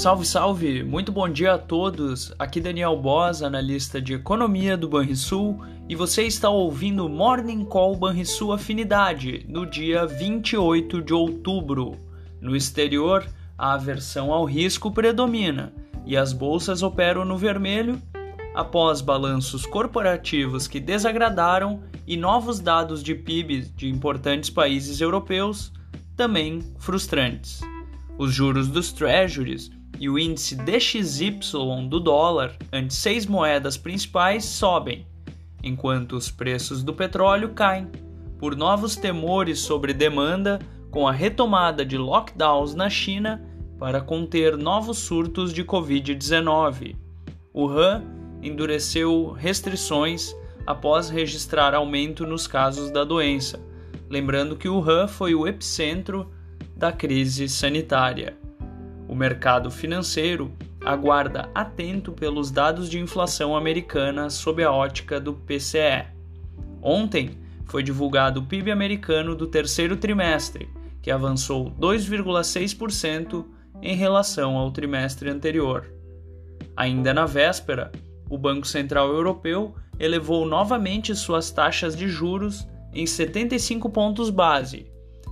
Salve, salve! Muito bom dia a todos. Aqui Daniel Bosa, analista de economia do Banrisul, e você está ouvindo Morning Call Banrisul Afinidade, no dia 28 de outubro. No exterior, a aversão ao risco predomina e as bolsas operam no vermelho após balanços corporativos que desagradaram e novos dados de PIB de importantes países europeus também frustrantes. Os juros dos treasuries e o índice DXY do dólar ante seis moedas principais sobem, enquanto os preços do petróleo caem, por novos temores sobre demanda com a retomada de lockdowns na China para conter novos surtos de Covid-19. O Han endureceu restrições após registrar aumento nos casos da doença, lembrando que o Han foi o epicentro da crise sanitária. O mercado financeiro aguarda atento pelos dados de inflação americana sob a ótica do PCE. Ontem foi divulgado o PIB americano do terceiro trimestre, que avançou 2,6% em relação ao trimestre anterior. Ainda na véspera, o Banco Central Europeu elevou novamente suas taxas de juros em 75 pontos base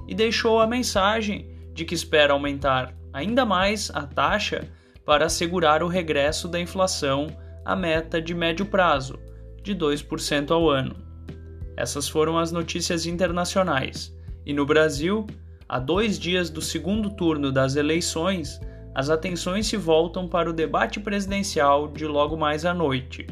e deixou a mensagem de que espera aumentar ainda mais a taxa para assegurar o regresso da inflação à meta de médio prazo, de 2% ao ano. Essas foram as notícias internacionais. E no Brasil, a dois dias do segundo turno das eleições, as atenções se voltam para o debate presidencial de logo mais à noite.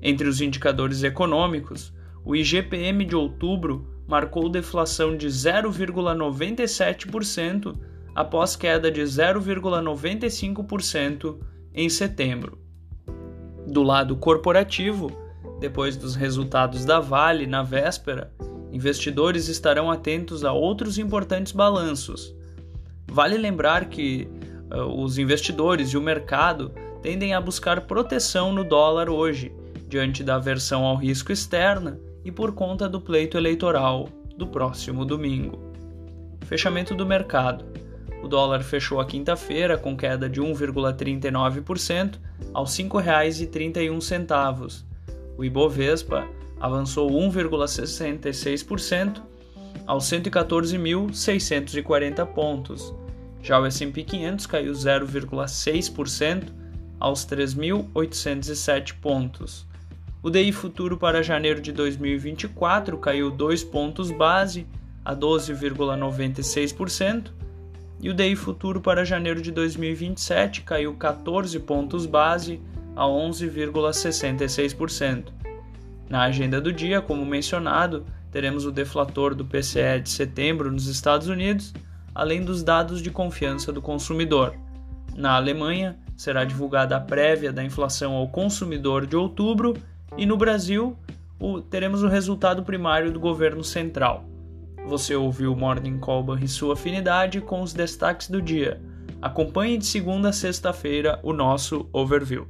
Entre os indicadores econômicos, o IGPM de outubro marcou deflação de 0,97% após queda de 0,95% em setembro. Do lado corporativo, depois dos resultados da Vale na véspera, investidores estarão atentos a outros importantes balanços. Vale lembrar que uh, os investidores e o mercado tendem a buscar proteção no dólar hoje, diante da aversão ao risco externa e por conta do pleito eleitoral do próximo domingo. Fechamento do mercado. O dólar fechou a quinta-feira com queda de 1,39% aos R$ 5,31. O Ibovespa avançou 1,66% aos 114.640 pontos. Já o S&P 500 caiu 0,6% aos 3.807 pontos. O DI futuro para janeiro de 2024 caiu 2 pontos base a 12,96% e o DI futuro para janeiro de 2027 caiu 14 pontos base a 11,66%. Na agenda do dia, como mencionado, teremos o deflator do PCE de setembro nos Estados Unidos, além dos dados de confiança do consumidor. Na Alemanha, será divulgada a prévia da inflação ao consumidor de outubro e no Brasil, o, teremos o resultado primário do governo central. Você ouviu Morning Call e sua afinidade com os destaques do dia. Acompanhe de segunda a sexta-feira o nosso overview.